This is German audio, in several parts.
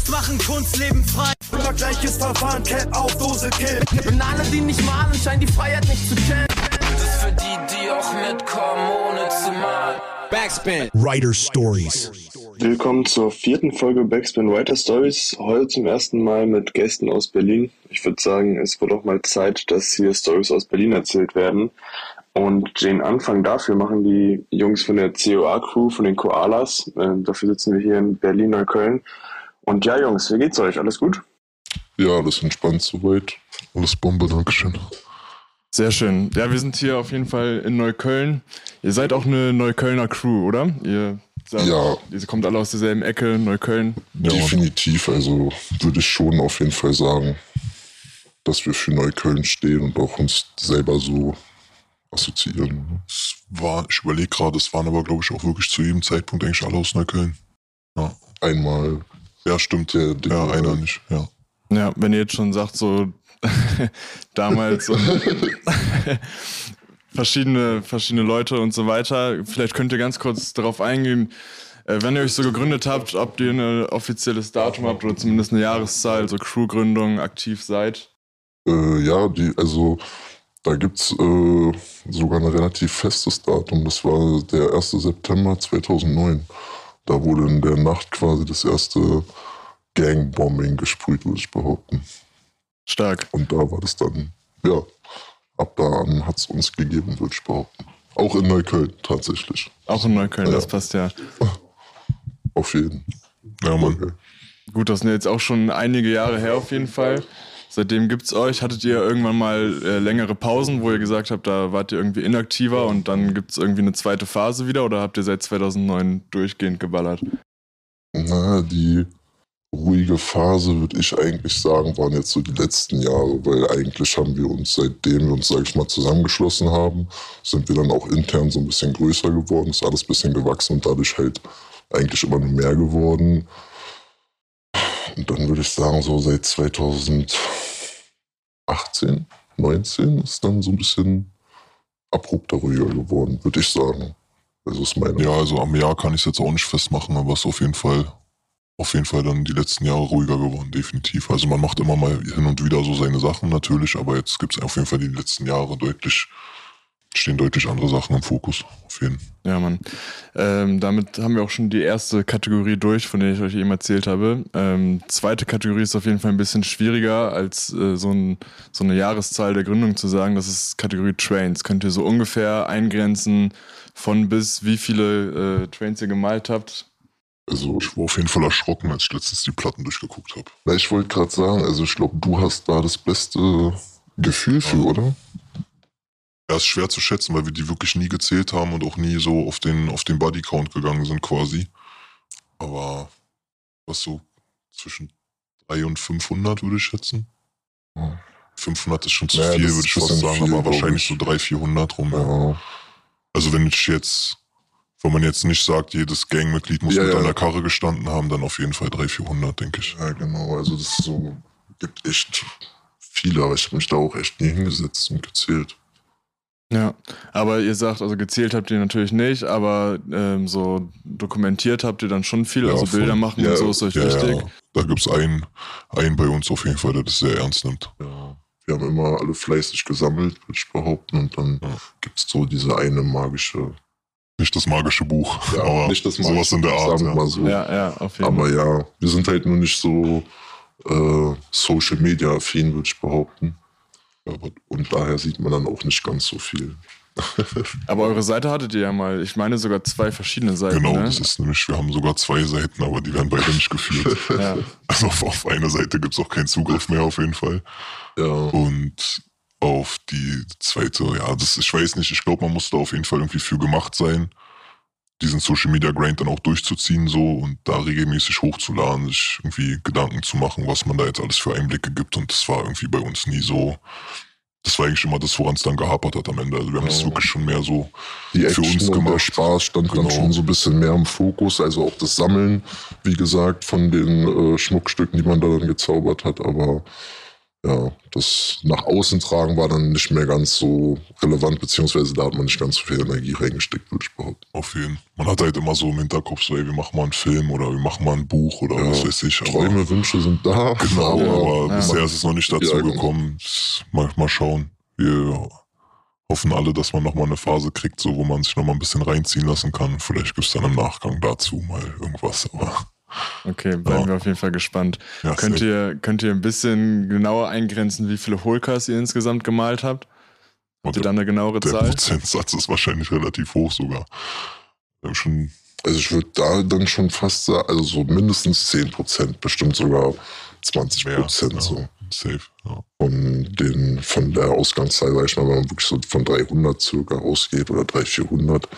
Kunst machen, Kunst leben frei. Immer gleiches Verfahren, Cap auf Dose, Kill. Und alle, die nicht malen, scheinen die Freiheit nicht zu kennen. Das ist für die, die auch mitkommen, ohne zu malen. Backspin. Writer Stories. Willkommen zur vierten Folge Backspin Writer Stories. Heute zum ersten Mal mit Gästen aus Berlin. Ich würde sagen, es wird auch mal Zeit, dass hier Stories aus Berlin erzählt werden. Und den Anfang dafür machen die Jungs von der COA-Crew, von den Koalas. Äh, dafür sitzen wir hier in Berlin, Neukölln. Und ja, Jungs, wie geht's euch? Alles gut? Ja, alles entspannt soweit. Alles Bombe, Dankeschön. Sehr schön. Ja, wir sind hier auf jeden Fall in Neukölln. Ihr seid auch eine Neuköllner Crew, oder? Ihr, seid, Ja. ihr kommt alle aus derselben Ecke, Neukölln. Definitiv, also würde ich schon auf jeden Fall sagen, dass wir für Neukölln stehen und auch uns selber so assoziieren. Es war, ich überlege gerade, es waren aber, glaube ich, auch wirklich zu jedem Zeitpunkt eigentlich alle aus Neukölln. Ja, Einmal ja stimmt. der Ding, Ja, einer nicht, ja. Ja, wenn ihr jetzt schon sagt, so damals verschiedene, verschiedene Leute und so weiter, vielleicht könnt ihr ganz kurz darauf eingehen, äh, wenn ihr euch so gegründet habt, ob ihr ein offizielles Datum habt oder zumindest eine Jahreszahl, so Crewgründung, aktiv seid. Äh, ja, die, also da gibt's äh, sogar ein relativ festes Datum. Das war der 1. September 2009. Da wurde in der Nacht quasi das erste Gangbombing gesprüht, würde ich behaupten. Stark. Und da war das dann, ja, ab da an hat es uns gegeben, würde ich behaupten. Auch in Neukölln tatsächlich. Auch in Neukölln, Ja. das passt ja. Auf jeden. Ja, Mann. Okay. Gut, das sind jetzt auch schon einige Jahre her auf jeden Fall. Seitdem gibt's euch. Hattet ihr irgendwann mal äh, längere Pausen, wo ihr gesagt habt, da wart ihr irgendwie inaktiver und dann gibt's irgendwie eine zweite Phase wieder oder habt ihr seit 2009 durchgehend geballert? Na, die ruhige Phase, würde ich eigentlich sagen, waren jetzt so die letzten Jahre, weil eigentlich haben wir uns, seitdem wir uns, sag ich mal, zusammengeschlossen haben, sind wir dann auch intern so ein bisschen größer geworden, ist alles ein bisschen gewachsen und dadurch halt eigentlich immer nur mehr geworden. Und dann würde ich sagen, so seit 2018, 19 ist dann so ein bisschen abrupter ruhiger geworden, würde ich sagen. Also ist meine Ja, also am Jahr kann ich es jetzt auch nicht festmachen, aber es ist auf jeden Fall, auf jeden Fall dann die letzten Jahre ruhiger geworden, definitiv. Also man macht immer mal hin und wieder so seine Sachen natürlich, aber jetzt gibt es auf jeden Fall die letzten Jahre deutlich, stehen deutlich andere Sachen im Fokus. Auf jeden Ja, Mann. Ähm, damit haben wir auch schon die erste Kategorie durch, von der ich euch eben erzählt habe. Ähm, zweite Kategorie ist auf jeden Fall ein bisschen schwieriger, als äh, so, ein, so eine Jahreszahl der Gründung zu sagen. Das ist Kategorie Trains. Könnt ihr so ungefähr eingrenzen, von bis wie viele äh, Trains ihr gemalt habt? Also, Ich war auf jeden Fall erschrocken, als ich letztens die Platten durchgeguckt habe. ich wollte gerade sagen, also ich glaube, du hast da das beste Gefühl für, oder? Ja, ist schwer zu schätzen, weil wir die wirklich nie gezählt haben und auch nie so auf den, auf den Bodycount gegangen sind quasi. Aber was so zwischen 300 und 500 würde ich schätzen. Ja. 500 ist schon zu Naja, viel, würde ich fast sagen, viel, aber wahrscheinlich ich. so 300, 400 rum. Ja. Also wenn ich jetzt, wenn man jetzt nicht sagt, jedes Gangmitglied muss Ja, mit der Karre gestanden haben, dann auf jeden Fall 300, 400, denke ich. ja, genau. Also, das so, gibt echt viele, aber ich habe mich da auch echt nie hingesetzt und gezählt. Ja, aber ihr sagt, also gezählt habt ihr natürlich nicht, aber ähm, so dokumentiert habt ihr dann schon viel, Ja, also voll. Bilder machen Ja, und so ist euch Ja, wichtig. ja. Da gibt es einen, einen bei uns auf jeden Fall, der das sehr ernst nimmt. Ja. Wir haben immer alle fleißig gesammelt, würde ich behaupten. Und dann Ja. gibt es so diese eine magische, Nicht das magische Buch, aber nicht das sowas magische, in der Art. sagen Ja. mal so. Ja, ja, auf jeden Aber Fall. ja, wir sind halt nur nicht so äh, Social Media affin, würde ich behaupten. Aber Und daher sieht man dann auch nicht ganz so viel. Aber eure Seite hattet ihr ja mal, ich meine sogar zwei verschiedene Seiten. Genau, ne? das ist nämlich, wir haben sogar zwei Seiten, aber die werden beide nicht geführt. ja. Also auf, auf eine Seite gibt es auch keinen Zugriff mehr auf jeden Fall. Ja, Und auf die zweite, ja, das, ich weiß nicht, ich glaube, man muss da auf jeden Fall irgendwie für gemacht sein, diesen Social Media Grind dann auch durchzuziehen so und da regelmäßig hochzuladen, sich irgendwie Gedanken zu machen, was man da jetzt alles für Einblicke gibt. Und das war irgendwie bei uns nie so. Das war eigentlich immer das, woran es dann gehapert hat am Ende. Also wir haben das Ja. wirklich schon mehr so die für Action uns und der gemacht. Spaß stand Genau. dann schon so ein bisschen mehr im Fokus. Also auch das Sammeln, wie gesagt, von den äh, Schmuckstücken, die man da dann gezaubert hat. Aber ja, das nach außen tragen war dann nicht mehr ganz so relevant, beziehungsweise da hat man nicht ganz so viel Energie reingesteckt, würde ich behaupten. Auf jeden Fall. Man hat halt immer so im Hinterkopf so, ey, wir machen mal einen Film oder wir machen mal ein Buch oder Ja, was weiß ich. Aber, Träume, Wünsche sind da. genau, aber Ja. bisher ist es noch nicht dazu Ja, genau. gekommen. Mal, mal schauen. Wir hoffen alle, dass man nochmal eine Phase kriegt, so wo man sich nochmal ein bisschen reinziehen lassen kann. Vielleicht gibt es dann im Nachgang dazu mal irgendwas. Aber Okay, bleiben Ja. wir auf jeden Fall gespannt. ja, Könnt ihr, könnt ihr ein bisschen genauer eingrenzen, wie viele Holcars ihr insgesamt gemalt habt? Habt ihr da eine genauere der Zahl? Prozentsatz ist wahrscheinlich relativ hoch sogar. Schon Also ich würde da dann schon fast sagen, also so mindestens 10 Prozent, bestimmt sogar 20 mehr. Prozent ja, so. Safe. Ja. Von, den, von der Ausgangszahl, sag ich mal, wenn man wirklich so von 300 circa ausgeht oder 300, 400.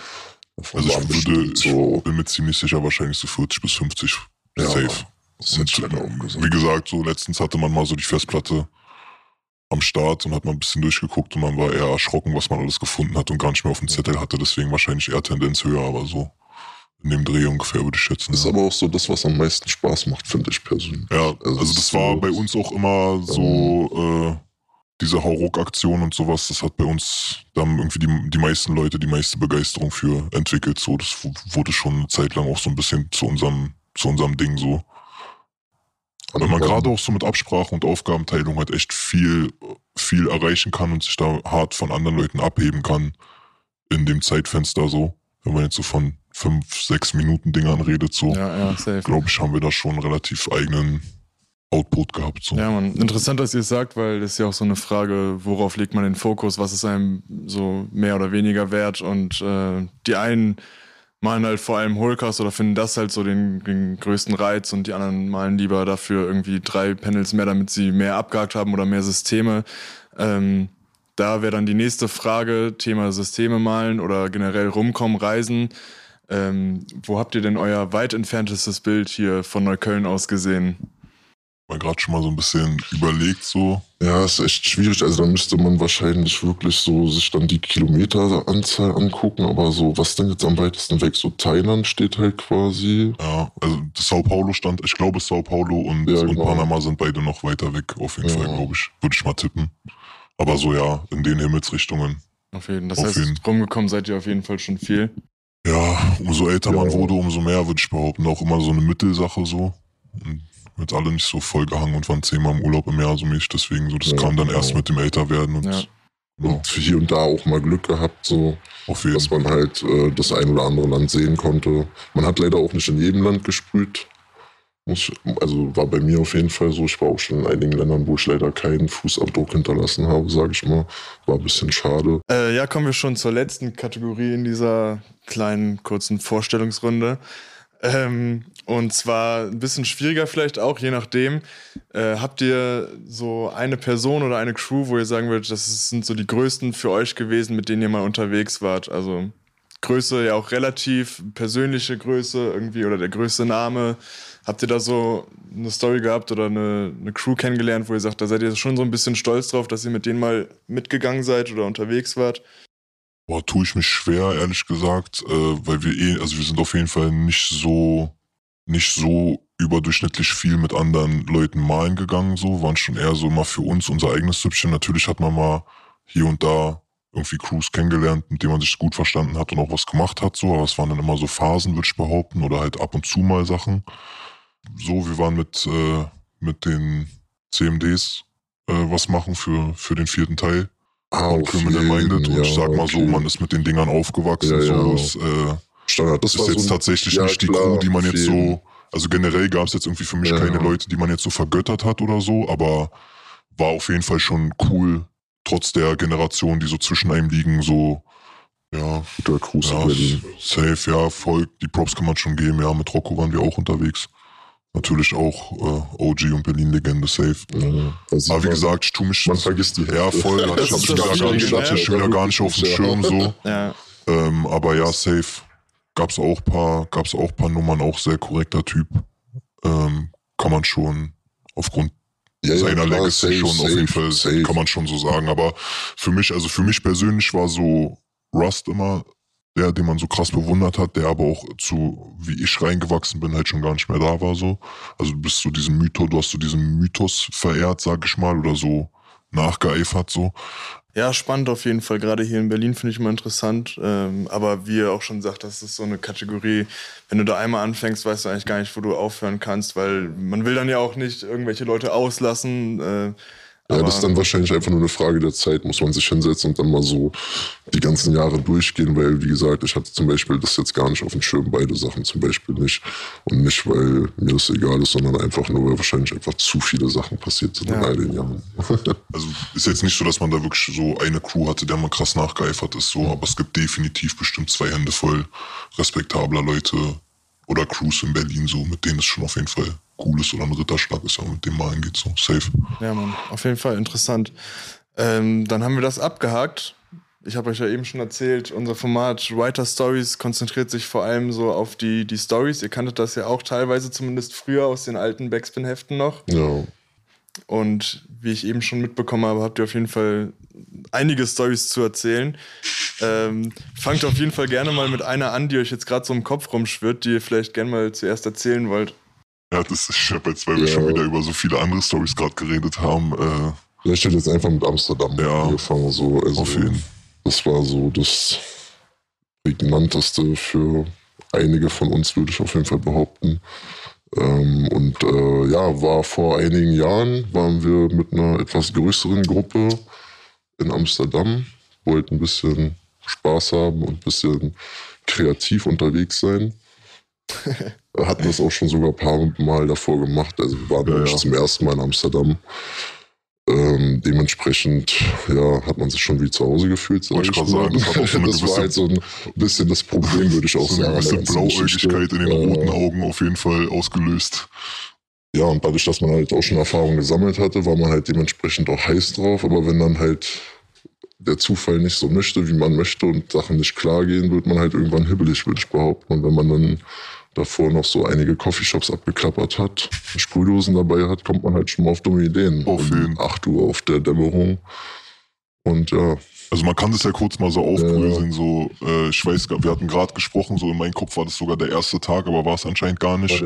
Also ich würde, so, ich bin mir ziemlich sicher, wahrscheinlich so 40 bis 50 Ja, safe. gesagt. Wie gesagt, so letztens hatte man mal so die Festplatte am Start und hat mal ein bisschen durchgeguckt und man war eher erschrocken, was man alles gefunden hat und gar nicht mehr auf dem Zettel hatte. Deswegen wahrscheinlich eher Tendenz höher, aber so in dem Dreh ungefähr würde ich schätzen. Das ist ja. aber auch so das, was am meisten Spaß macht, finde ich persönlich. Ja, Also also das war bei uns auch immer so, äh, diese Hauruck-Aktion und sowas, das hat bei uns, da haben irgendwie die, die meisten Leute die meiste Begeisterung für entwickelt. So, das wurde schon eine Zeit lang auch so ein bisschen zu unserem, zu unserem Ding so. Weil man gerade auch so mit Absprache und Aufgabenteilung halt echt viel, viel erreichen kann und sich da hart von anderen Leuten abheben kann in dem Zeitfenster so. Wenn man jetzt so von fünf, sechs Minuten Dingern redet, so, Ja, ja, glaube ich, haben wir da schon einen relativ eigenen Output gehabt. So. Ja, man, interessant, dass ihr es sagt, weil das ist ja auch so eine Frage, worauf legt man den Fokus, was ist einem so mehr oder weniger wert und äh, die einen malen halt vor allem Holcast oder finden das halt so den, den größten Reiz und die anderen malen lieber dafür irgendwie drei Panels mehr, damit sie mehr abgehakt haben oder mehr Systeme. Ähm, da wäre dann die nächste Frage, Thema Systeme malen oder generell rumkommen, reisen. Ähm, wo habt ihr denn euer weit entferntestes Bild hier von Neukölln aus gesehen? Mal gerade schon mal so ein bisschen überlegt, so. Ja, ist echt schwierig. Also da müsste man wahrscheinlich wirklich so sich dann die Kilometeranzahl angucken, aber so, was denn jetzt am weitesten weg? So Thailand steht halt quasi. Ja, also Sao Paulo stand, ich glaube Sao Paulo und, Ja, und genau. Panama sind beide noch weiter weg, auf jeden Ja. Fall, glaube ich. Würde ich mal tippen. Aber so ja, in den Himmelsrichtungen. Auf jeden Das Auf heißt, jeden. rumgekommen seid ihr auf jeden Fall schon viel. Ja, umso älter man Ja. wurde, umso mehr würde ich behaupten. Auch immer so eine Mittelsache so. Und jetzt alle nicht so vollgehangen und waren zehnmal im Urlaub im Jahr so mäßig. Deswegen so, das Ja, kam dann genau. erst mit dem Älterwerden und Ja. genau, Und hier und da auch mal Glück gehabt, so, auf jeden dass man halt äh, das ein oder andere Land sehen konnte. Man hat leider auch nicht in jedem Land gesprüht. Muss, ich- also war bei mir auf jeden Fall so. Ich war auch schon in einigen Ländern, wo ich leider keinen Fußabdruck hinterlassen habe, sage ich mal. War ein bisschen schade. Äh, ja, kommen wir schon zur letzten Kategorie in dieser kleinen, kurzen Vorstellungsrunde. Ähm, und zwar ein bisschen schwieriger vielleicht auch, je nachdem. Äh, habt ihr so eine Person oder eine Crew, wo ihr sagen würdet, das sind so die größten für euch gewesen, mit denen ihr mal unterwegs wart? Also Größe ja auch relativ, persönliche Größe irgendwie oder der größte Name. Habt ihr da so eine Story gehabt oder eine, eine Crew kennengelernt, wo ihr sagt, da seid ihr schon so ein bisschen stolz drauf, dass ihr mit denen mal mitgegangen seid oder unterwegs wart? Boah, tue ich mich schwer, ehrlich gesagt, äh, weil wir eh, also wir sind auf jeden Fall nicht so, nicht so überdurchschnittlich viel mit anderen Leuten malen gegangen, so, waren schon eher so mal für uns unser eigenes Süppchen. Natürlich hat man mal hier und da irgendwie Crews kennengelernt, mit denen man sich gut verstanden hat und auch was gemacht hat, so, aber es waren dann immer so Phasen, würde ich behaupten, oder halt ab und zu mal Sachen. So, wir waren mit, äh, mit den CMDs äh, was machen für, für den vierten Teil Ah, und jeden, Minded. Und ich ja, sag mal so, okay. man ist mit den Dingern aufgewachsen. Ja, so ja. ist, äh, Standard. das ist jetzt so tatsächlich ja, nicht die klar, Crew, die man jetzt so. Also generell gab es jetzt irgendwie für mich Ja, keine ja. Leute, die man jetzt so vergöttert hat oder so, aber war auf jeden Fall schon cool, trotz der Generation, die so zwischen einem liegen, so, ja, guter Cruise ja safe, ja, voll, die Props kann man schon geben, ja, mit Rocco waren wir auch unterwegs. Natürlich auch äh, OG und Berlin-Legende, safe. Ja, sieht Aber wie gesagt, ich tu mich. man vergisst die Ja, voll, hatte Das ich hab wieder gar nicht, hatte ich ne? wieder gar nicht auf dem. Schirm so. Ja. Ähm, aber ja, safe. Gab's auch paar, gab's auch paar Nummern, auch sehr korrekter Typ. Ähm, kann man schon aufgrund Ja, ja, seiner klar, Legacy safe, schon auf safe, jeden Fall, safe. kann man schon so sagen. Aber für mich, also für mich persönlich war so Rust immer der, den man so krass bewundert hat, der aber auch zu, wie ich reingewachsen bin, halt schon gar nicht mehr da war so. Also du bist so diesen Mythos, du hast so diesen Mythos verehrt, sag ich mal, oder so nachgeeifert so. Ja, spannend auf jeden Fall. Gerade hier in Berlin finde ich immer interessant. Ähm, aber wie ihr auch schon sagt, das ist so eine Kategorie, wenn du da einmal anfängst, weißt du eigentlich gar nicht, wo du aufhören kannst, weil man will dann ja auch nicht irgendwelche Leute auslassen. Äh, Ja, aber- das ist dann wahrscheinlich einfach nur eine Frage der Zeit, muss man sich hinsetzen und dann mal so die ganzen Jahre durchgehen, weil, wie gesagt, ich hatte zum Beispiel das jetzt gar nicht auf dem Schirm, beide Sachen zum Beispiel nicht. Und nicht, weil mir das egal ist, sondern einfach nur, weil wahrscheinlich einfach zu viele Sachen passiert sind in Ja. all den Jahren. Also ist jetzt nicht so, dass man da wirklich so eine Crew hatte, der mal krass nachgeeifert ist, so, aber es gibt definitiv bestimmt zwei Hände voll respektabler Leute oder Crews in Berlin, so, mit denen es schon auf jeden Fall cool ist oder ein Ritterschlag ist, wenn man mit dem mal hingeht, so, safe. Ja, Mann, auf jeden Fall interessant. Ähm, dann haben wir das abgehakt. Ich habe euch ja eben schon erzählt, unser Format Writer Stories konzentriert sich vor allem so auf die, die Stories. Ihr kanntet das ja auch teilweise zumindest früher aus den alten Backspin-Heften noch. Ja. Und wie ich eben schon mitbekommen habe, habt ihr auf jeden Fall einige Stories zu erzählen. Ähm, fangt auf jeden Fall gerne mal mit einer an, die euch jetzt gerade so im Kopf rumschwirrt, die ihr vielleicht gerne mal zuerst erzählen wollt. Ja, das ist, jetzt, weil wir Ja. schon wieder über so viele andere Stories gerade geredet haben, äh, Ja, ich hätte jetzt einfach mit Amsterdam Ja. angefangen. So. Also, auf jeden Das war so das prägnanteste für einige von uns, würde ich auf jeden Fall behaupten. Ähm, und äh, ja, war vor einigen Jahren, waren wir mit einer etwas größeren Gruppe in Amsterdam, wollten ein bisschen Spaß haben und ein bisschen kreativ unterwegs sein. Hatten das auch schon sogar ein paar Mal davor gemacht. Also wir waren Ja, ja. zum ersten Mal in Amsterdam. Ähm, dementsprechend ja, hat man sich schon wie zu Hause gefühlt. sag ich ich sagen, das so das war halt so ein bisschen das Problem, würde ich auch so sagen. eine gewisse. Blauäugigkeit in den roten Augen auf jeden Fall ausgelöst. Ja, und dadurch, dass man halt auch schon Erfahrung gesammelt hatte, war man halt dementsprechend auch heiß drauf. Aber wenn dann halt der Zufall nicht so möchte, wie man möchte und Sachen nicht klar gehen, wird man halt irgendwann hibbelig, würde ich behaupten. Und wenn man dann davor noch so einige Coffeeshops abgeklappert hat, Sprühdosen dabei hat, kommt man halt schon mal auf dumme Ideen. Auf um jeden. 8 Uhr auf der Dämmerung. Und ja, Also man kann das ja kurz mal so aufbröseln, so, äh, ich weiß, wir hatten gerade gesprochen, so in meinem Kopf war das sogar der erste Tag, aber war es anscheinend gar nicht.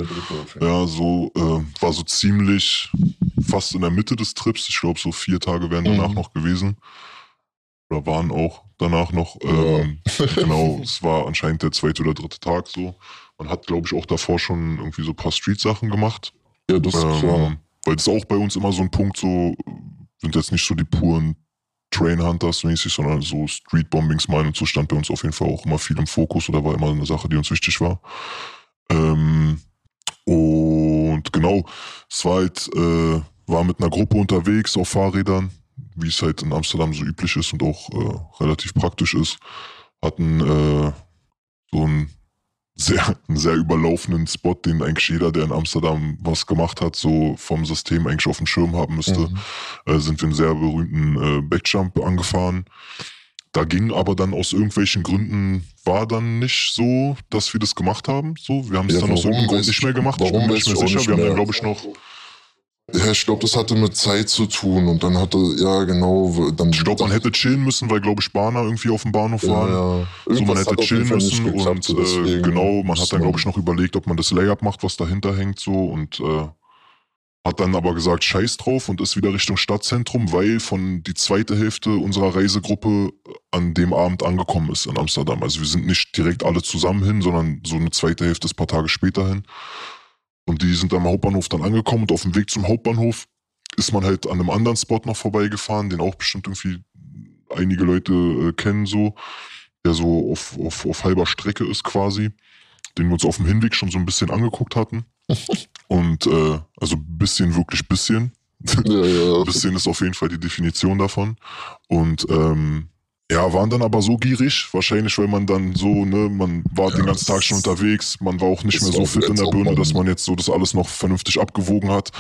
Ja, so, äh, war so ziemlich fast in der Mitte des Trips. Ich glaube, so vier Tage wären danach Mhm. noch gewesen. Oder waren auch danach noch. Ähm, genau, es war anscheinend der zweite oder dritte Tag so. Man hat, glaube ich, auch davor schon irgendwie so ein paar Street-Sachen gemacht. ja, das ist klar. Ähm, weil das ist auch bei uns immer so ein Punkt, so sind jetzt nicht so die puren Train Hunters mäßig, sondern so Street Bombings meinen und so stand bei uns auf jeden Fall auch immer viel im Fokus oder war immer eine Sache, die uns wichtig war. Ähm, und genau, es war halt, äh, war mit einer Gruppe unterwegs auf Fahrrädern, wie es halt in Amsterdam so üblich ist und auch äh, relativ praktisch ist. Hatten äh, so einen sehr, einen sehr überlaufenden Spot, den eigentlich jeder, der in Amsterdam was gemacht hat, so vom System eigentlich auf dem Schirm haben müsste. Mhm. Äh, sind wir einen sehr berühmten äh, Backjump angefahren. Da ging aber dann aus irgendwelchen Gründen, war dann nicht so, dass wir das gemacht haben. So, wir haben es Ja, dann aus irgendeinem Grund nicht ich- mehr gemacht. Ich warum bin mir nicht mehr ich sicher. nicht Wir haben dann, mehr. glaube ich, noch, Ja, ich glaube, das hatte mit Zeit zu tun und dann hatte, ja genau, dann ich glaube, man hätte chillen müssen, weil, glaube ich, Bahner irgendwie auf dem Bahnhof waren. ja, ja. So, man hätte chillen müssen geklappt, und äh, genau, man hat dann, glaube ich, noch überlegt, ob man das Layup macht, was dahinter hängt, so und äh, hat dann aber gesagt, scheiß drauf und ist wieder Richtung Stadtzentrum, weil von die zweite Hälfte unserer Reisegruppe an dem Abend angekommen ist in Amsterdam. Also wir sind nicht direkt alle zusammen hin, sondern so eine zweite Hälfte ist ein paar Tage später hin. Und die sind am Hauptbahnhof dann angekommen und auf dem Weg zum Hauptbahnhof ist man halt an einem anderen Spot noch vorbeigefahren, den auch bestimmt irgendwie einige Leute äh, kennen so, der so auf, auf, auf halber Strecke ist quasi, den wir uns auf dem Hinweg schon so ein bisschen angeguckt hatten. Und äh, also bisschen, wirklich bisschen. Ja, ja. bisschen ist auf jeden Fall die Definition davon. Und ähm, ja, waren dann aber so gierig, wahrscheinlich, weil man dann so, ne, man war den ganzen Tag schon unterwegs, man war auch nicht mehr so fit in der Birne, dass man jetzt so das alles noch vernünftig abgewogen hat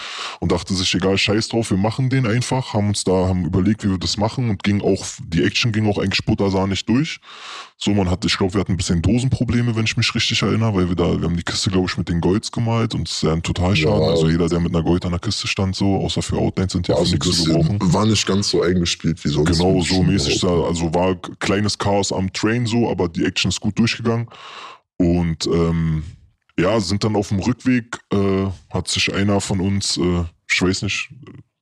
und dachte sich, egal, scheiß drauf, wir machen den einfach, haben uns da, haben überlegt, wie wir das machen und ging auch, die Action ging auch eigentlich buttersahnig durch. So, man hatte, ich glaube, wir hatten ein bisschen Dosenprobleme, wenn ich mich richtig erinnere, weil wir da, wir haben die Kiste, glaube ich, mit den Golds gemalt und es ist ja ein Totalschaden. Ja. also jeder, der mit einer Gold an der Kiste stand, so, außer für Outlines sind die War, für so ein nichts zu gebrauchen. war nicht ganz so eingespielt wie sonst. Genau, so mäßig, da, also war kleines Chaos am Train so, aber die Action ist gut durchgegangen. Und ähm, ja, sind dann auf dem Rückweg, äh, hat sich einer von uns, äh, ich weiß nicht,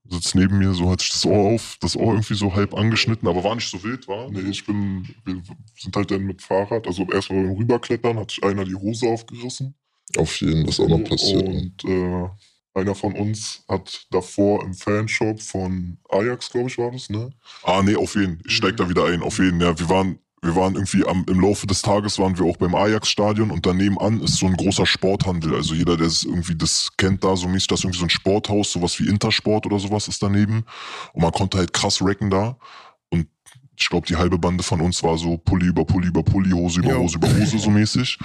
sitzt neben mir, so hat sich das Ohr auf, das Ohr irgendwie so halb angeschnitten, aber war nicht so wild, war. Nee, ich bin, wir sind halt dann mit Fahrrad, also erstmal beim Rüberklettern hat sich einer die Hose aufgerissen. Auf jeden Fall ist auch noch passiert. Und äh, einer von uns hat davor im Fanshop von Ajax, glaube ich, war das, ne? Ah, nee, auf jeden. Ich steig da wieder ein. Auf jeden, ja. Wir waren, wir waren irgendwie am, im Laufe des Tages waren wir auch beim Ajax-Stadion und daneben an ist so ein großer Sporthandel. Also jeder, der es irgendwie das kennt da so mäßig, das ist irgendwie so ein Sporthaus, sowas wie Intersport oder sowas ist daneben. Und man konnte halt krass racken da. Ich glaube, die halbe Bande von uns war so Pulli über Pulli über Pulli, Hose über. Hose über Hose so mäßig.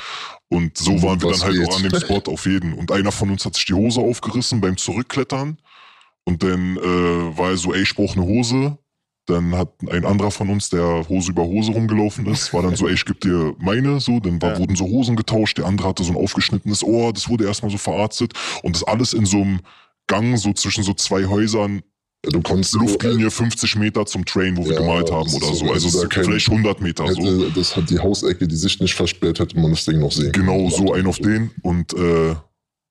Und so waren wir dann halt auch an dem Spot auf jeden. Und einer von uns hat sich die Hose aufgerissen beim Zurückklettern. Und dann äh, war er so, ey, ich brauch eine Hose. Dann hat ein anderer von uns, der Hose über Hose rumgelaufen ist, war dann so, ey, ich geb dir meine, so, dann war, Ja. wurden so Hosen getauscht, der andere hatte so ein aufgeschnittenes Ohr, das wurde erstmal so verarztet und das alles in so einem Gang, so zwischen so zwei Häusern, Du konntest Luftlinie 50 Meter zum Train, wo wir Ja, gemalt das haben oder so, so, also also da kein- vielleicht 100 Meter so. Hätte, das hat die Hausecke, die Sicht nicht versperrt, hätte man das Ding noch sehen Genau, so ein auf den und äh,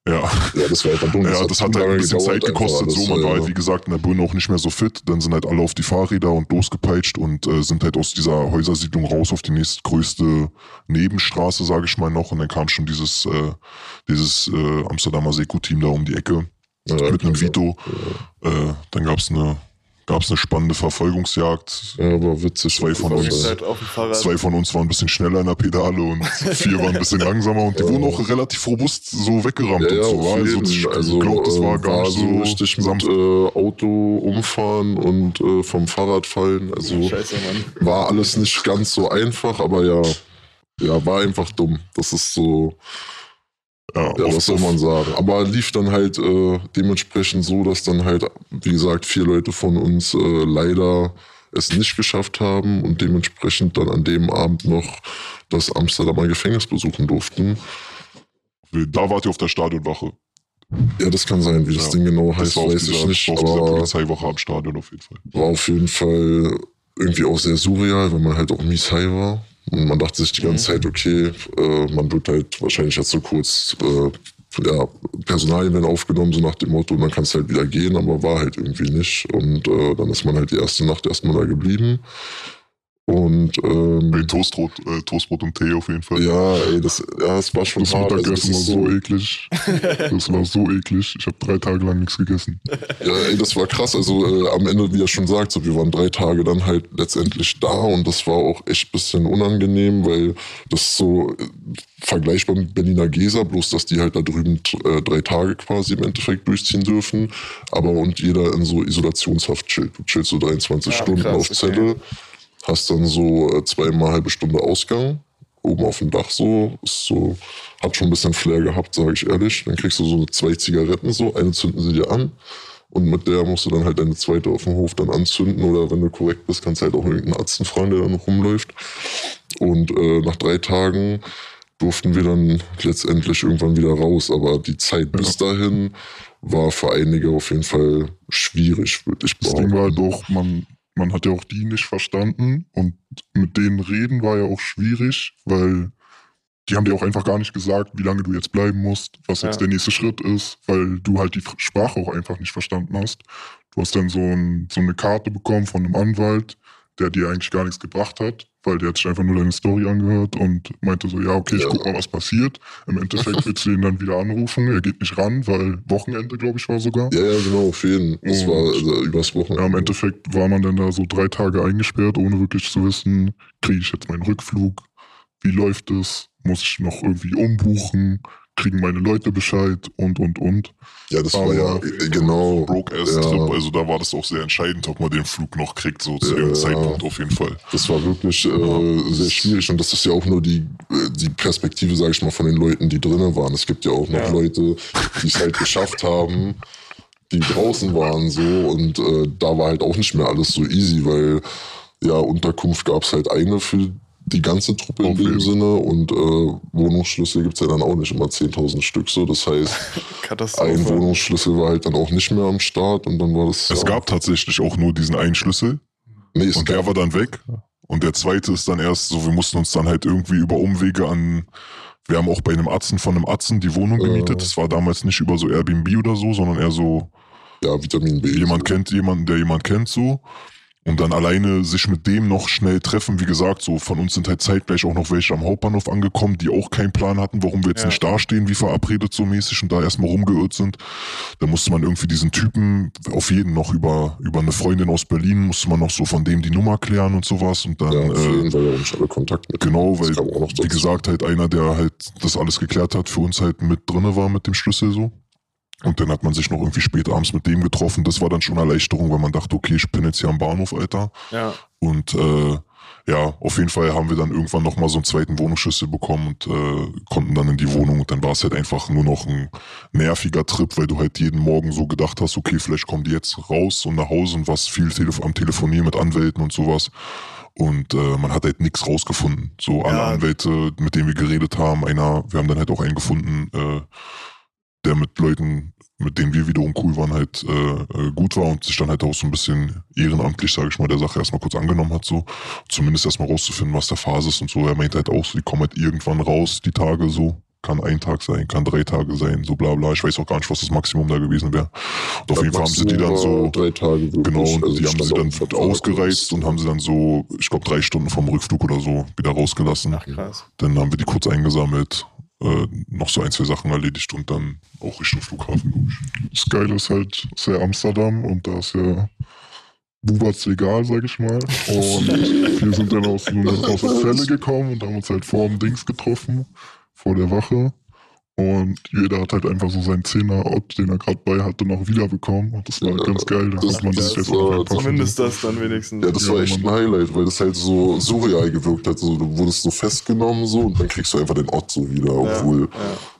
ja. Ja, das war einfach dumm. Ja, das hat zu halt ein bisschen Zeit gekostet. einfach So, man war äh, halt, wie gesagt, in der Birne auch nicht mehr so fit. Dann sind halt alle auf die Fahrräder und losgepeitscht und äh, sind halt aus dieser Häusersiedlung raus auf die nächstgrößte Nebenstraße, sage ich mal noch. Und dann kam schon dieses, äh, dieses äh, Amsterdamer Seko-Team da um die Ecke ja, mit einem. Vito. Äh, dann gab's eine, gab's eine spannende Verfolgungsjagd. Ja, war witzig. Zwei von uns. Halt. Zwei von uns waren ein bisschen schneller in der Pedale und vier waren ein bisschen langsamer und die wurden auch relativ robust so weggerammt Ja, ja, und so. Also, ich also, glaube, das war äh, gar nicht so richtig mit äh, Auto umfahren und äh, vom Fahrrad fallen. Also Scheiße, war alles nicht ganz so einfach, aber ja, ja, war einfach dumm. Das ist so, Ja, ja, was soll man sagen. Aber lief dann halt äh, dementsprechend so, dass dann halt, wie gesagt, vier Leute von uns äh, leider es nicht geschafft haben und dementsprechend dann an dem Abend noch das Amsterdamer Gefängnis besuchen durften. Da wart ihr auf der Stadionwache. Ja, das kann sein, wie das Ja, Ding genau heißt, weiß dieser, ich nicht. auf Aber Polizeiwache am Stadion auf jeden Fall. war auf jeden Fall irgendwie auch sehr surreal, weil man halt auch mies high war. Und man dachte sich die ganze Zeit, okay, äh, man wird halt wahrscheinlich jetzt so kurz, äh, ja, Personalien werden aufgenommen, so nach dem Motto, und dann kannst du halt wieder gehen, aber war halt irgendwie nicht. Und äh, dann ist man halt die erste Nacht erstmal da geblieben. Und ähm, Bei Toastbrot, äh, Toastbrot und Tee auf jeden Fall. ja, ey, das, ja, das war schon Das hart. Also, das Mittagessen war ist so eklig. Das war so eklig. Ich habe drei Tage lang nichts gegessen. Ja, ey, das war krass. Also äh, am Ende, wie er schon sagt, so, wir waren drei Tage dann halt letztendlich da und das war auch echt ein bisschen unangenehm, weil das ist so äh, vergleichbar mit Berliner Gesa, bloß dass die halt da drüben äh, drei Tage quasi im Endeffekt durchziehen dürfen. Aber und jeder in so Isolationshaft chillt. Du chillst so 23 Ja, Stunden krass, auf okay. Hast dann so äh, zweimal halbe Stunde Ausgang. Oben auf dem Dach so, ist so, hat schon ein bisschen Flair gehabt, sage ich ehrlich. Dann kriegst du so zwei Zigaretten so, eine zünden sie dir an und mit der musst du dann halt deine zweite auf dem Hof dann anzünden oder wenn du korrekt bist, kannst du halt auch irgendeinen Arzt fragen, der dann noch rumläuft. Und äh, nach drei Tagen durften wir dann letztendlich irgendwann wieder raus, aber die Zeit bis dahin war für einige auf jeden Fall schwierig, würde ich Das Ding behaupten. war auch, man, man hat ja auch die nicht verstanden und mit denen reden war ja auch schwierig, weil die haben dir auch einfach gar nicht gesagt, wie lange du jetzt bleiben musst, was jetzt Ja. der nächste Schritt ist, weil du halt die Sprache auch einfach nicht verstanden hast. Du hast dann so, ein, so eine Karte bekommen von einem Anwalt, der dir eigentlich gar nichts gebracht hat, weil der hat sich einfach nur deine Story angehört und meinte so, ja, okay, ich Ja. guck mal, was passiert. Im Endeffekt willst du ihn dann wieder anrufen, er geht nicht ran, weil Wochenende, glaube ich, war sogar. Ja, ja, genau, auf jeden. Das Und- war also, übers Wochenende. Ja, im Endeffekt war man dann da so drei Tage eingesperrt, ohne wirklich zu wissen, kriege ich jetzt meinen Rückflug, wie läuft es, muss ich noch irgendwie umbuchen, kriegen meine Leute Bescheid und, und, und. Ja, das war ja, Aber- äh, genau. Broke-Ass-Trip, Ja. also da war das auch sehr entscheidend, ob man den Flug noch kriegt, so zu Ja. dem Zeitpunkt auf jeden Fall. Das war wirklich äh, sehr schwierig und das ist ja auch nur die, äh, die Perspektive, sage ich mal, von den Leuten, die drinnen waren. Es gibt ja auch noch Ja. Leute, die es halt geschafft haben, die draußen waren so und äh, da war halt auch nicht mehr alles so easy, weil ja, Unterkunft gab es halt eine für die ganze Truppe in Auf dem jeden. Sinne und äh, Wohnungsschlüssel gibt es ja dann auch nicht immer 10.000 Stück so. Das heißt, ein Wohnungsschlüssel war halt dann auch nicht mehr am Start und dann war das. Es ja, gab tatsächlich auch nur diesen einen Schlüssel nee, und der war dann weg. Und der zweite ist dann erst so, wir mussten uns dann halt irgendwie über Umwege an, wir haben auch bei einem Atzen von einem Atzen die Wohnung gemietet. Äh. Das war damals nicht über so Airbnb oder so, sondern eher so, Ja, Vitamin B. jemand so. kennt jemanden, der jemand kennt so. Und dann alleine sich mit dem noch schnell treffen. Wie gesagt, so von uns sind halt zeitgleich auch noch welche am Hauptbahnhof angekommen, die auch keinen Plan hatten, warum wir jetzt Ja. nicht dastehen, wie verabredet so mäßig und da erstmal rumgeirrt sind. Da musste man irgendwie diesen Typen auf jeden noch über, über eine Freundin aus Berlin, musste man noch so von dem die Nummer klären und sowas. Und dann, Ja, äh, ja nicht alle Kontakt mit. Genau, weil, kam auch noch wie gesagt, halt einer, der halt das alles geklärt hat, für uns halt mit drinne war mit dem Schlüssel so. Und dann hat man sich noch irgendwie spät abends mit dem getroffen. Das war dann schon Erleichterung, weil man dachte, okay, ich bin jetzt hier am Bahnhof, Alter. Ja. Und äh, ja, auf jeden Fall haben wir dann irgendwann nochmal so einen zweiten Wohnungsschlüssel bekommen und äh, konnten dann in die Wohnung. Und dann war es halt einfach nur noch ein nerviger Trip, weil du halt jeden Morgen so gedacht hast, okay, vielleicht kommen die jetzt raus und nach Hause und was viel Telef am Telefonieren mit Anwälten und sowas. Und äh, man hat halt nichts rausgefunden. So alle Ja. Anwälte, mit denen wir geredet haben, einer, wir haben dann halt auch einen gefunden, äh, der mit Leuten, mit denen wir wiederum cool waren, halt äh, äh, gut war und sich dann halt auch so ein bisschen ehrenamtlich, sage ich mal, der Sache erstmal kurz angenommen hat, so zumindest erstmal rauszufinden, was der Phase ist und so. Er meinte halt auch so, die kommen halt irgendwann raus, die Tage so. Kann ein Tag sein, kann drei Tage sein, so bla bla. Ich weiß auch gar nicht, was das Maximum da gewesen wäre. Und auf Ja, jeden Fall haben sie die dann so, Drei Tage genau, und Also die haben sie dann Vertrag. ausgereizt und haben sie dann so, ich glaube, drei Stunden vom Rückflug oder so wieder rausgelassen. Ach krass. Dann haben wir die kurz eingesammelt, äh, noch so ein, zwei Sachen erledigt und dann auch Richtung Flughafen, ich. Das Geile ist halt, ist ja Amsterdam und da ist ja Bubatz legal, sag ich mal. Und wir sind dann aus, aus der Zelle gekommen und haben uns halt vor dem Dings getroffen, vor der Wache. Und jeder hat halt einfach so seinen Zehner-Ott, den er gerade bei hatte, noch wiederbekommen. Und das war Ja, ganz geil. Da das- man das jetzt war Zumindest das dann wenigstens. Ja, das Ja, war echt ein. Highlight, weil das halt so surreal gewirkt hat. So, du wurdest so festgenommen so und dann kriegst du einfach den Ort so wieder, obwohl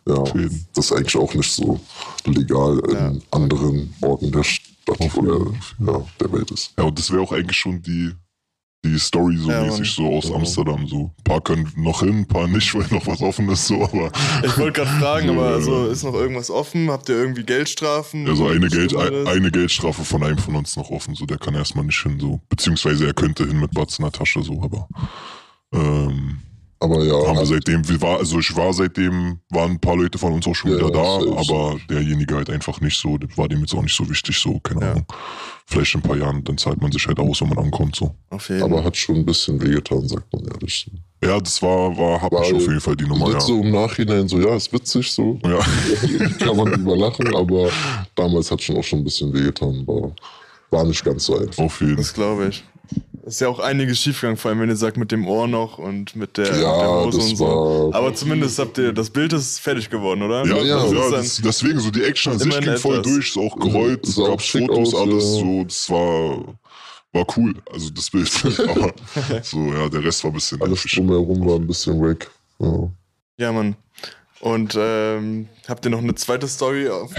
ja, Schön. das ist eigentlich auch nicht so legal in Ja. anderen Orten der Stadt oder ja, der Welt ist. Ja, und das wäre auch eigentlich schon die, die Story so Ja, mäßig, so aus Genau. Amsterdam. So. Ein paar können noch hin, ein paar nicht, weil noch was offen ist, so, aber. Ich wollte gerade fragen, aber Ja. also ist noch irgendwas offen? Habt ihr irgendwie Geldstrafen? Also eine, Geld, ein, eine Geldstrafe von einem von uns noch offen, so der kann erstmal nicht hin, so. Beziehungsweise er könnte hin mit Batz in der Tasche, so, aber ähm, Aber ja, haben wir seitdem, wir war, also ich war seitdem, waren ein paar Leute von uns auch schon Ja, wieder da, aber derjenige halt einfach nicht so, das war dem jetzt auch nicht so wichtig, so, keine Ja. Ahnung. Vielleicht in ein paar Jahren, dann zahlt man sich halt aus, wenn man ankommt, so. Auf jeden aber hat schon ein bisschen wehgetan, sagt man ehrlich. Ja, das war, war, hab ich Weil auf jeden Fall die Nummer, ja. So im Nachhinein so, ja, ist witzig so. Ja. Kann man drüber lachen, aber damals hat schon auch schon ein bisschen wehgetan. War, war nicht ganz so einfach. Auf jeden Das glaube ich. Ist ja auch einiges schiefgegangen, vor allem wenn ihr sagt mit dem Ohr noch und mit der, mit der Ja, Hose das und so. war. Aber zumindest habt ihr, das Bild ist fertig geworden, oder? Ja, Ja, ja, das ja das, deswegen so die Action an sich ging voll etwas. durch, ist auch gerollt, es gab Fotos, aus, alles ja. so, das war, war cool, also das Bild. Aber so, ja, der Rest war ein bisschen Alles drumherum war ein bisschen wack. Ja. ja, Mann. Und ähm, habt ihr noch eine zweite Story? Auf?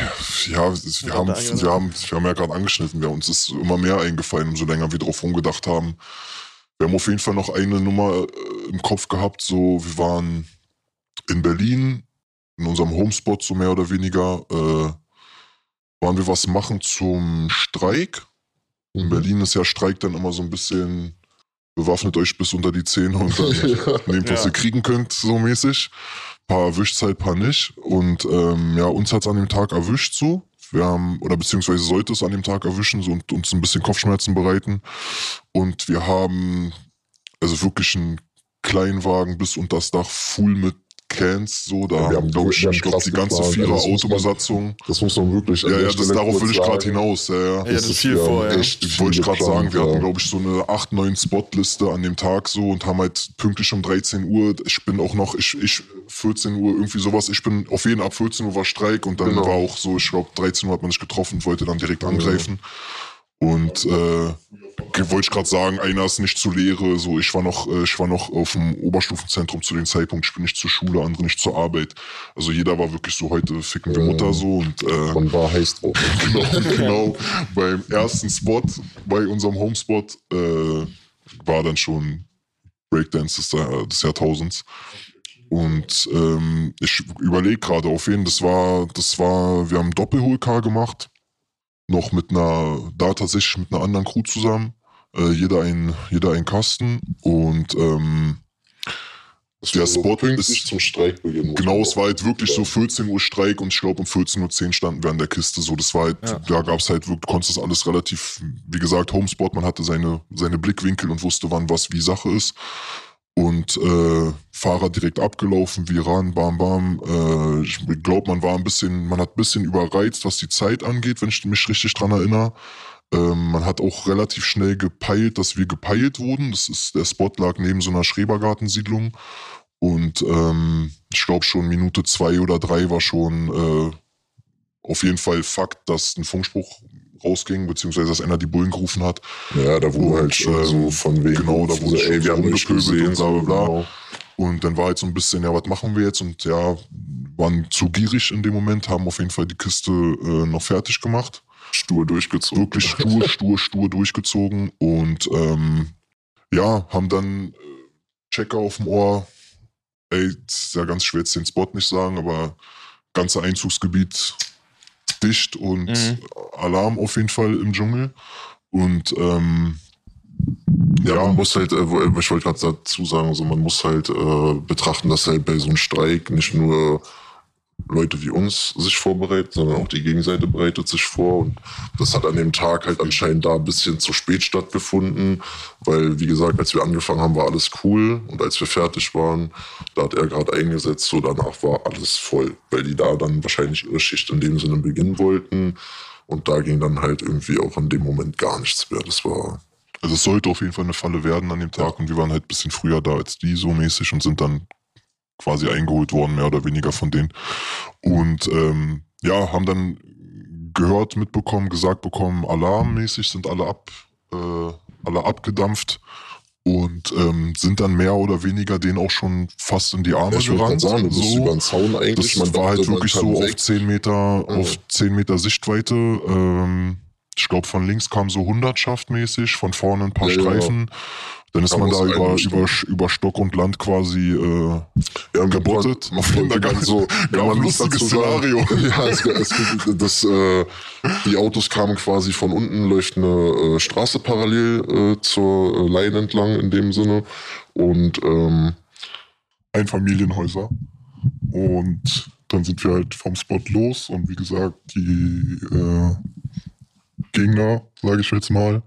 Ja, wir haben, wir haben, wir haben ja gerade angeschnitten, wir, uns ist immer mehr eingefallen, umso länger wir drauf rumgedacht haben. Wir haben auf jeden Fall noch eine Nummer äh, im Kopf gehabt, so, wir waren in Berlin, in unserem Homespot, so mehr oder weniger, äh, waren wir was machen zum Streik. In Mhm. Berlin ist ja Streik dann immer so ein bisschen bewaffnet euch bis unter die Zähne und dann nehmt, was Ja. ihr kriegen könnt, so mäßig. Paar erwischt halt, paar nicht. Und ähm, ja, uns hat's an dem Tag erwischt so. Wir haben, oder beziehungsweise sollte es an dem Tag erwischen so, und uns ein bisschen Kopfschmerzen bereiten. Und wir haben also wirklich einen Kleinwagen bis unter das Dach full mit Cans, so, da Ja, wir haben, glaube ich, ich glaube, die ganze geplant. Vierer Also das muss man- Autobesatzung. Das muss man wirklich. Ja, ja, das, darauf will ich gerade hinaus. Ja, ja. Ja, das ist viel ja vor, ja. Ich wollte gerade sagen, wir hatten, ja. glaube ich, so eine 8, 9 Spotliste an dem Tag so und haben halt pünktlich um 13 Uhr, ich bin auch noch, ich, ich 14 Uhr irgendwie sowas, ich bin auf jeden ab 14 Uhr war Streik und dann Genau. war auch so, ich glaube 13 Uhr hat man sich getroffen und wollte dann direkt angreifen. Und äh, wollte ich gerade sagen, einer ist nicht zur Lehre, so ich war noch, äh, ich war noch auf dem Oberstufenzentrum zu dem Zeitpunkt, ich bin nicht zur Schule, andere nicht zur Arbeit. Also jeder war wirklich so heute ficken wir. Mutter so und äh, Man war heiß drauf. genau, genau. Beim ersten Spot, bei unserem Homespot, äh, war dann schon Breakdance des, äh, des Jahrtausends. Und ähm, ich überlege gerade auf jeden, das war, das war, wir haben Doppelholk gemacht. Noch mit einer, da tatsächlich mit einer anderen Crew zusammen. äh, jeder, ein, jeder ein Kasten und ähm, Das Der war so Spot ist- zum Streikbeginn. muss Genau, es war halt wirklich so sagen. 14 Uhr Streik und ich glaube um 14.10 Uhr standen wir an der Kiste. So, das war halt, Ja. da gab es halt, wirklich- du konntest das alles relativ, wie gesagt, Homespot, man hatte seine, seine Blickwinkel und wusste, wann was wie Sache ist. Und äh, Fahrer direkt abgelaufen, wir ran, bam, bam. Äh, ich glaube, man war ein bisschen, man hat ein bisschen überreizt, was die Zeit angeht, wenn ich mich richtig dran erinnere. Ähm, man hat auch relativ schnell gepeilt, dass wir gepeilt wurden. Das ist, der Spot lag neben so einer Schrebergartensiedlung. Und ähm, ich glaube schon Minute zwei oder drei war schon äh, auf jeden Fall Fakt, dass ein Funkspruch rausging, beziehungsweise dass einer die Bullen gerufen hat. Ja, da wurde Und, halt schon ähm, so von wegen. genau, da wurde so, ey, wir haben gesehen, und bla, bla, bla. Genau. Und dann war halt so ein bisschen, ja, was machen wir jetzt? Und ja, waren zu gierig in dem Moment, haben auf jeden Fall die Kiste äh, noch fertig gemacht. Stur durchgezogen. Wirklich stur, stur, stur durchgezogen. Und ähm, ja, haben dann äh, Checker auf dem Ohr. Ey, ist ja ganz schwer jetzt den Spot nicht sagen, aber ganze Einzugsgebiet dicht und Mhm. Alarm auf jeden Fall im Dschungel. Und ähm, Ja, man muss halt, äh, wo- ich wollte gerade dazu sagen, also man muss halt äh, betrachten, dass halt bei so einem Streik nicht nur Leute wie uns sich vorbereiten, sondern auch die Gegenseite bereitet sich vor. Und das hat an dem Tag halt anscheinend da ein bisschen zu spät stattgefunden, weil, wie gesagt, als wir angefangen haben, war alles cool. Und als wir fertig waren, da hat er gerade eingesetzt, so danach war alles voll, weil die da dann wahrscheinlich ihre Schicht in dem Sinne beginnen wollten. Und da ging dann halt irgendwie auch in dem Moment gar nichts mehr. Das war Also es sollte auf jeden Fall eine Falle werden an dem Tag und wir waren halt ein bisschen früher da als die so mäßig und sind dann quasi eingeholt worden, mehr oder weniger von denen. Und ähm, ja, haben dann gehört, mitbekommen, gesagt bekommen, alarmmäßig sind alle ab, äh, alle abgedampft und ähm, sind dann mehr oder weniger denen auch schon fast in die Arme gerade gerannt. sagen, bist über den Zaun eigentlich. Das war halt wirklich so auf weg. 10 Meter, Mhm. auf 10 Meter Sichtweite. Ähm, ich glaube, von links kam so hundertschaftmäßig, von vorne ein paar Ja, ja. Dann ist man da über, über, über Stock und Land quasi äh, ja, gebottet. Man, man, Da man, gab- so, man ein lustiges Szenario. Ja, es, es, gibt das, äh, die Autos kamen quasi von unten, läuft eine äh, Straße parallel äh, zur äh, Line entlang in dem Sinne. Und ähm, Einfamilienhäuser. Und dann sind wir halt vom Spot los und wie gesagt, die äh, Gegner, sage ich jetzt mal,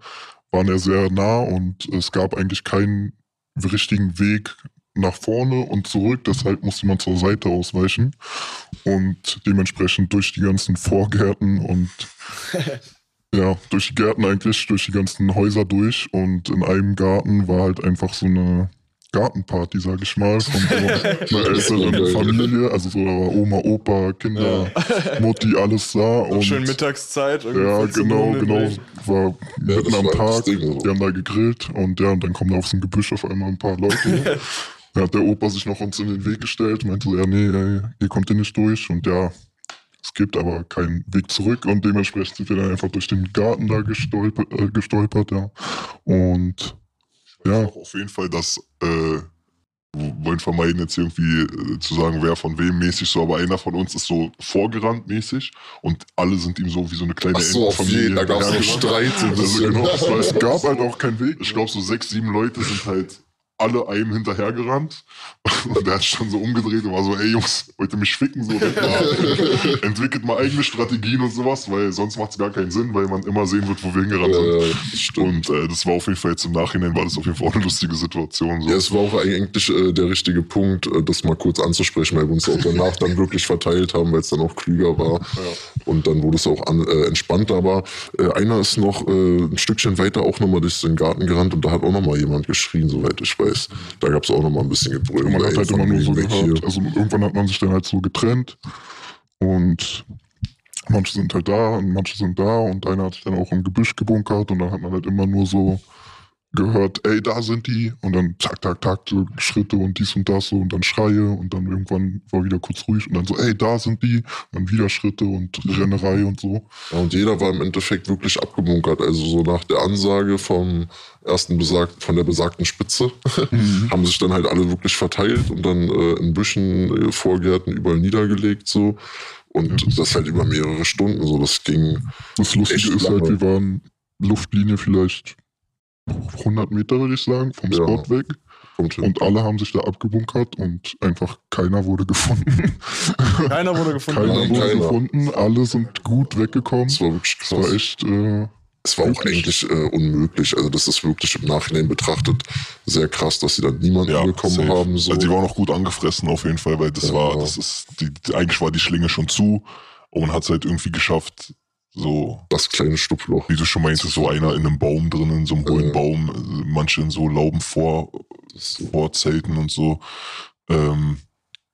waren ja sehr nah und es gab eigentlich keinen richtigen Weg nach vorne und zurück, deshalb musste man zur Seite ausweichen und dementsprechend durch die ganzen Vorgärten und ja, durch die Gärten eigentlich, durch die ganzen Häuser durch. Und in einem Garten war halt einfach so eine Gartenparty, sag ich mal, von einer älteren Familie, also so da war Oma, Opa, Kinder, Mutti, alles da und Schön Mittagszeit. irgendwie ja, 14 genau, genau. War mitten das am Tag. Ding. Die haben da gegrillt und ja, und dann kommen da auf so ein Gebüsch auf einmal ein paar Leute. da hat der Opa sich noch uns in den Weg gestellt, meinte so, ja, nee, ey, hier kommt ihr nicht durch. Und ja, es gibt aber keinen Weg zurück und dementsprechend sind wir dann einfach durch den Garten da gestolpert, äh, gestolpert ja. Und ja, auch auf jeden Fall, dass äh, wir wollen vermeiden, jetzt irgendwie äh, zu sagen, wer von wem mäßig so, aber einer von uns ist so vorgerannt mäßig und alle sind ihm so wie so eine kleine Ach so, auf jeden, da gab's noch hinterhergerannt. Streit. ein Also bisschen. genau, es gab halt auch keinen Weg. ich glaube, so sechs, sieben Leute sind halt alle einem hinterhergerannt. Und der hat sich schon so umgedreht und war so, ey Jungs, wollt ihr mich ficken? So, entwickelt mal eigene Strategien und sowas, weil sonst macht es gar keinen Sinn, weil man immer sehen wird, wo wir hingerannt sind. stimmt. Und äh, das war auf jeden Fall jetzt im Nachhinein, war das auf jeden Fall auch eine lustige Situation. So. Ja, es war auch eigentlich äh, der richtige Punkt, äh, das mal kurz anzusprechen, weil wir uns auch danach dann wirklich verteilt haben, weil es dann auch klüger war. Und dann wurde es auch an, äh, entspannter. Aber äh, einer ist noch äh, ein Stückchen weiter auch nochmal durch den Garten gerannt und da hat auch nochmal jemand geschrien, soweit ich weiß. Da gab es auch nochmal ein bisschen Gebrüll. man hat halt immer nur so gehört. Also irgendwann hat man sich dann halt so getrennt. Und manche sind halt da und manche sind da. Und einer hat sich dann auch im Gebüsch gebunkert. Und dann hat man halt immer nur so gehört, ey, da sind die und dann zack, zack, zack, so Schritte und dies und das so und dann Schreie und dann irgendwann war wieder kurz ruhig und dann so, ey, da sind die, dann wieder Schritte und Rennerei und so. Ja, und jeder war im Endeffekt wirklich abgebunkert. Also so nach der Ansage vom ersten besagt, von der besagten Spitze haben sich dann halt alle wirklich verteilt und dann äh, in Büschen, äh, Vorgärten überall niedergelegt so. Und das halt über mehrere Stunden so. Das ging Das Lustige ist halt, wir waren Luftlinie vielleicht 100 Meter, würde ich sagen, vom Ja. Spot weg. Und alle haben sich da abgebunkert und einfach keiner wurde gefunden. Keiner wurde gefunden. keiner Nein, wurde keiner. gefunden. Alle sind gut weggekommen. Das war wirklich krass. war echt, äh, Es war auch eigentlich äh, unmöglich. Also das ist wirklich im Nachhinein betrachtet sehr krass, dass sie dann niemanden Ja, bekommen safe. haben. So. Also die waren auch gut angefressen auf jeden Fall, weil das Ja. war, das ist, die, die, eigentlich war die Schlinge schon zu und man hat es halt irgendwie geschafft, so, das kleine Schlupfloch. wie du schon meintest, so einer in einem Baum drin, in so einem hohen Ja. Baum, äh, manche in so Lauben vor, vor Zelten und so. Ähm,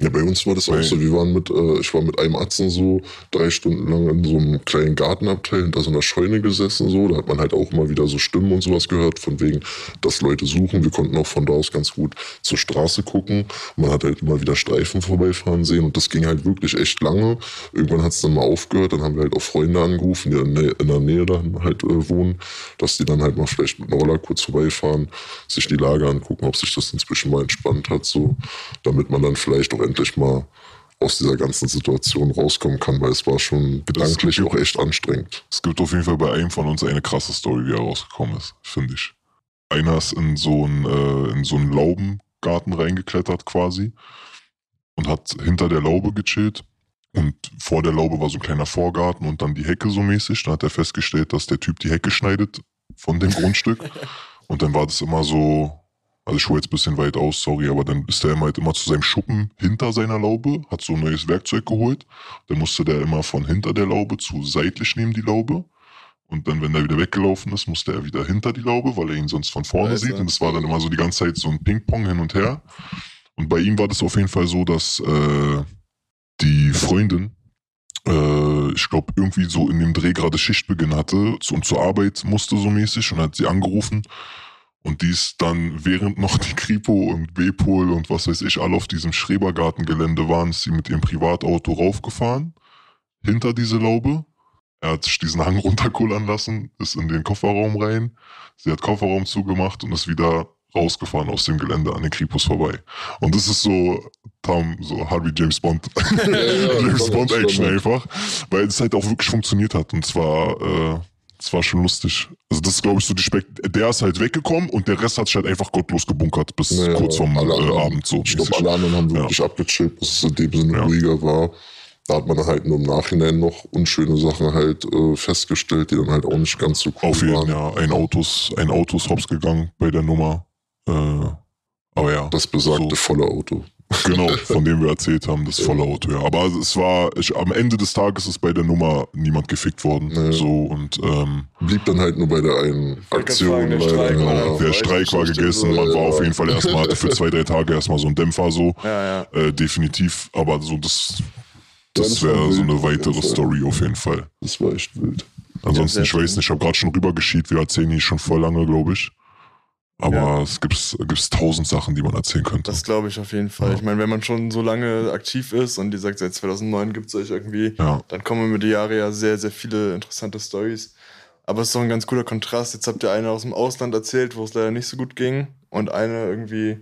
Ja, bei uns war das auch so. Wir waren mit, äh, ich war mit einem Atzen so drei Stunden lang in so einem kleinen Gartenabteil hinter so einer Scheune gesessen. So. Da hat man halt auch immer wieder so Stimmen und sowas gehört, von wegen, dass Leute suchen. Wir konnten auch von da aus ganz gut zur Straße gucken. Man hat halt immer wieder Streifen vorbeifahren sehen und das ging halt wirklich echt lange. Irgendwann hat es dann mal aufgehört. Dann haben wir halt auch Freunde angerufen, die in der Nähe, dann halt äh, wohnen, dass die dann halt mal vielleicht mit einem Roller kurz vorbeifahren, sich die Lage angucken, ob sich das inzwischen mal entspannt hat, so, damit man dann vielleicht auch endlich mal aus dieser ganzen Situation rauskommen kann, weil es war schon gedanklich auch echt anstrengend. es gibt auf jeden Fall bei einem von uns eine krasse Story, wie er rausgekommen ist, finde ich. Einer ist in so einen, äh, in so einen Laubengarten reingeklettert quasi und hat hinter der Laube gechillt. Und vor der Laube war so ein kleiner Vorgarten und dann die Hecke so mäßig. Dann hat er festgestellt, dass der Typ die Hecke schneidet von dem Grundstück. Und dann war das immer so, also ich hole jetzt ein bisschen weit aus, sorry, aber dann ist der immer halt immer zu seinem Schuppen hinter seiner Laube, hat so ein neues Werkzeug geholt. Dann musste der immer von hinter der Laube zu seitlich neben die Laube. Und dann, wenn er wieder weggelaufen ist, musste er wieder hinter die Laube, weil er ihn sonst von vorne Scheiße. sieht. Und es war dann immer so die ganze Zeit so ein Ping-Pong hin und her. Und bei ihm war das auf jeden Fall so, dass äh, die Freundin, äh, ich glaube, irgendwie so in dem Dreh gerade Schichtbeginn hatte und zur Arbeit musste so mäßig und hat sie angerufen. Und die ist dann, während noch die Kripo und B-Pol und was weiß ich alle auf diesem Schrebergartengelände waren, ist sie mit ihrem Privatauto raufgefahren, hinter diese Laube. Er hat sich diesen Hang runterkullern lassen, ist in den Kofferraum rein. Sie hat Kofferraum zugemacht und ist wieder rausgefahren aus dem Gelände an den Kripos vorbei. Und das ist so, Tom, so Harvey James Bond, ja, James das Bond Action einfach, weil es halt auch wirklich funktioniert hat und zwar, äh, es war schon lustig. Also das ist, glaube ich, so die Spek der ist halt weggekommen und der Rest hat sich halt einfach gottlos gebunkert bis Naja, kurz vorm äh, Abend so. Ich glaube, alle anderen haben wirklich abgechillt, dass es in dem Sinne Ja. ruhiger war. Da hat man dann halt nur im Nachhinein noch unschöne Sachen halt äh, festgestellt, die dann halt auch nicht ganz so cool Auf jeden waren. Ja. Ein Auto ist, ein Auto ist hops gegangen bei der Nummer. Äh, aber ja. Das besagte So. volle Auto. Genau, von dem wir erzählt haben, das volle Auto, ja. Aber es war, ich, am Ende des Tages ist bei der Nummer niemand gefickt worden. Nee. So und ähm, Blieb dann halt nur bei der einen Aktion. der Streik war ja. dann der Streik war Geschichte, gegessen, man war ja. auf jeden Fall erstmal, hatte für zwei, drei Tage erstmal so einen Dämpfer so. Ja, ja. Äh, definitiv, aber so das, Ja, das wäre so eine weitere. Story auf jeden Fall. Das war echt wild. Ansonsten, ich weiß nicht, ich habe gerade schon rübergeschied, wir erzählen hier schon voll lange, glaube ich. Aber Ja. es gibt gibt's tausend Sachen, die man erzählen könnte. Das glaube ich auf jeden Fall. Ja. Ich meine, wenn man schon so lange aktiv ist und die sagt, seit 2009 gibt es euch irgendwie, ja. dann kommen über die Jahre ja sehr, sehr viele interessante Stories. Aber es ist doch ein ganz guter Kontrast. Jetzt habt ihr eine aus dem Ausland erzählt, wo es leider nicht so gut ging. Und eine irgendwie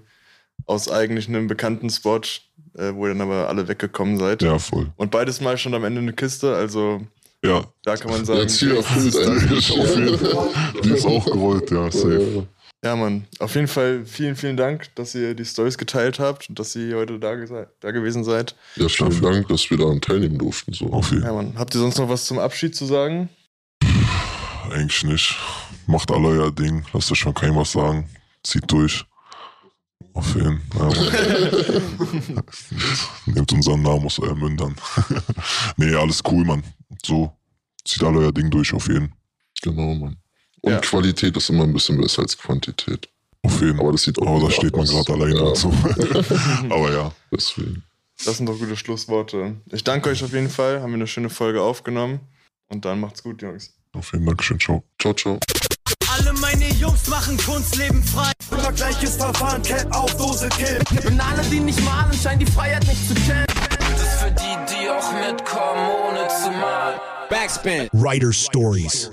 aus eigentlich einem bekannten Spot, äh, wo ihr dann aber alle weggekommen seid. ja, voll. Und beides mal schon am Ende eine Kiste. Also Ja, da kann man sagen, Jetzt hier erfüllt eigentlich. auf jeden Fall. Die ist auch gerollt, ja, safe. Ja Mann, auf jeden Fall vielen, vielen Dank, dass ihr die Stories geteilt habt und dass ihr heute da, da gewesen seid. Ja, vielen Dank, dass wir daran teilnehmen durften. So. Auf jeden Ja Mann, habt ihr sonst noch was zum Abschied zu sagen? Eigentlich nicht. Macht alle euer Ding. Lasst euch schon keinem was sagen. Zieht durch. Auf jeden Fall. Ja. Nehmt unseren Namen aus euren Mündern. nee, alles cool, Mann. So. Zieht alle euer Ding durch, auf jeden. Genau, Mann. Und Ja. Qualität ist immer ein bisschen besser als Quantität. Auf jeden. Aber das sieht auch Aber da steht man gerade alleine Ja, und so. Aber ja. Deswegen. Das sind doch gute Schlussworte. Ich danke euch auf jeden Fall. Haben wir eine schöne Folge aufgenommen. Und dann macht's gut, Jungs. Auf jeden Dankeschön. Ciao. Ciao, ciao. Alle meine Jungs machen Kunst, leben frei. Immer gleiches Verfahren, Cap auf Dose, Kill. Und alle, die nicht malen, scheinen die Freiheit nicht zu kennen. Das ist für die, die auch mitkommen, ohne zu malen. Backspin. Writer Stories.